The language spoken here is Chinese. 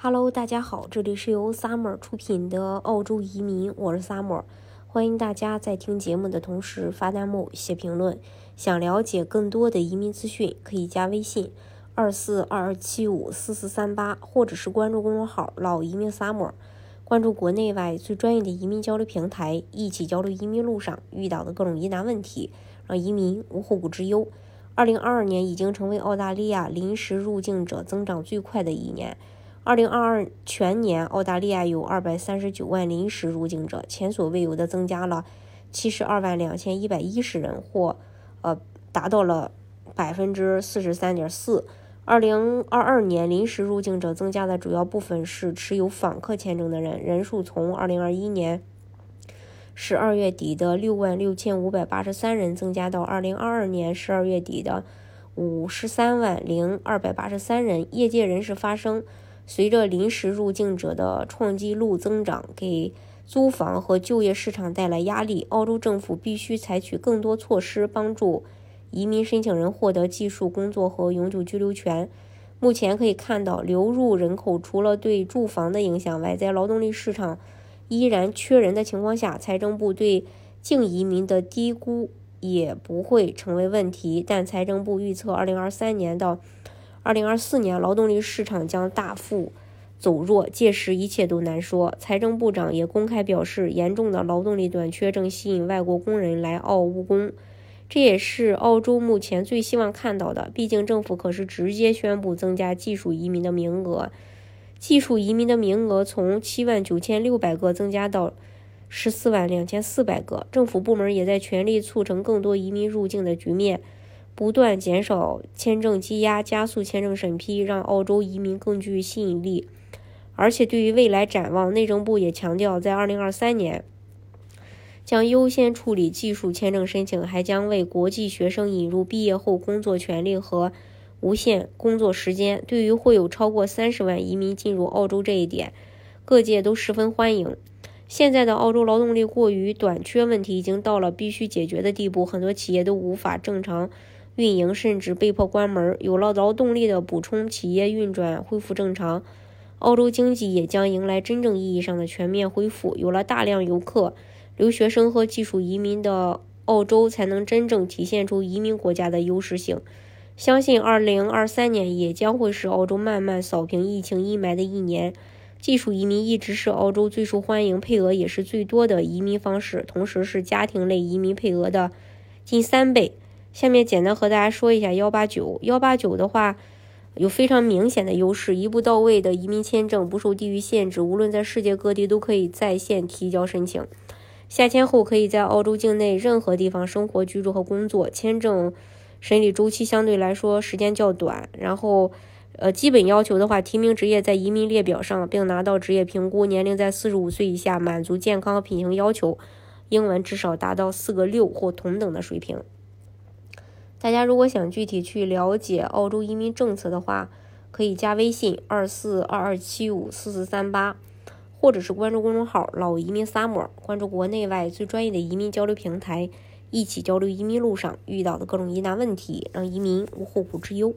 Hello，大家好，这里是由 Summer 出品的澳洲移民，我是 Summer，欢迎大家在听节目的同时发弹幕、写评论。想了解更多的移民资讯，可以加微信二四二二七五四四三八，或者是关注公众号“老移民 Summer”，关注国内外最专业的移民交流平台，一起交流移民路上遇到的各种疑难问题，让移民无后顾之忧。二零二二年已经成为澳大利亚临时入境者增长最快的一年。二零二二全年，澳大利亚有二百三十九万临时入境者，前所未有的增加了七十二万两千一百一十人，或呃达到了百分之四十三点四。二零二二年临时入境者增加的主要部分是持有访客签证的人，人数从二零二一年十二月底的六万六千五百八十三人增加到二零二二年十二月底的五十三万零二百八十三人。业界人士发声。随着临时入境者的创纪录增长，给租房和就业市场带来压力，澳洲政府必须采取更多措施，帮助移民申请人获得技术工作和永久居留权。目前可以看到，流入人口除了对住房的影响外，在劳动力市场依然缺人的情况下，财政部对净移民的低估也不会成为问题。但财政部预测，二零二三年到二零二四年劳动力市场将大幅走弱，届时一切都难说。财政部长也公开表示，严重的劳动力短缺正吸引外国工人来澳务工，这也是澳洲目前最希望看到的。毕竟政府可是直接宣布增加技术移民的名额，技术移民的名额从七万九千六百个增加到十四万两千四百个。政府部门也在全力促成更多移民入境的局面。不断减少签证积压，加速签证审批，让澳洲移民更具吸引力。而且对于未来展望，内政部也强调，在2023年将优先处理技术签证申请，还将为国际学生引入毕业后工作权利和无限工作时间。对于会有超过30万移民进入澳洲这一点，各界都十分欢迎。现在的澳洲劳动力过于短缺问题已经到了必须解决的地步，很多企业都无法正常。运营甚至被迫关门。有了劳动力的补充，企业运转恢复正常，澳洲经济也将迎来真正意义上的全面恢复。有了大量游客、留学生和技术移民的澳洲，才能真正体现出移民国家的优势性。相信2023年也将会是澳洲慢慢扫平疫情阴霾的一年。技术移民一直是澳洲最受欢迎、配额也是最多的移民方式，同时是家庭类移民配额的近三倍。下面简单和大家说一下幺八九。幺八九的话，有非常明显的优势，一步到位的移民签证，不受地域限制，无论在世界各地都可以在线提交申请。下签后可以在澳洲境内任何地方生活、居住和工作。签证审理周期相对来说时间较短。然后，呃，基本要求的话，提名职业在移民列表上，并拿到职业评估，年龄在四十五岁以下，满足健康和品行要求，英文至少达到四个六或同等的水平。大家如果想具体去了解澳洲移民政策的话，可以加微信二四二二七五四四三八，或者是关注公众号“老移民 summer”，关注国内外最专业的移民交流平台，一起交流移民路上遇到的各种疑难问题，让移民无后顾之忧。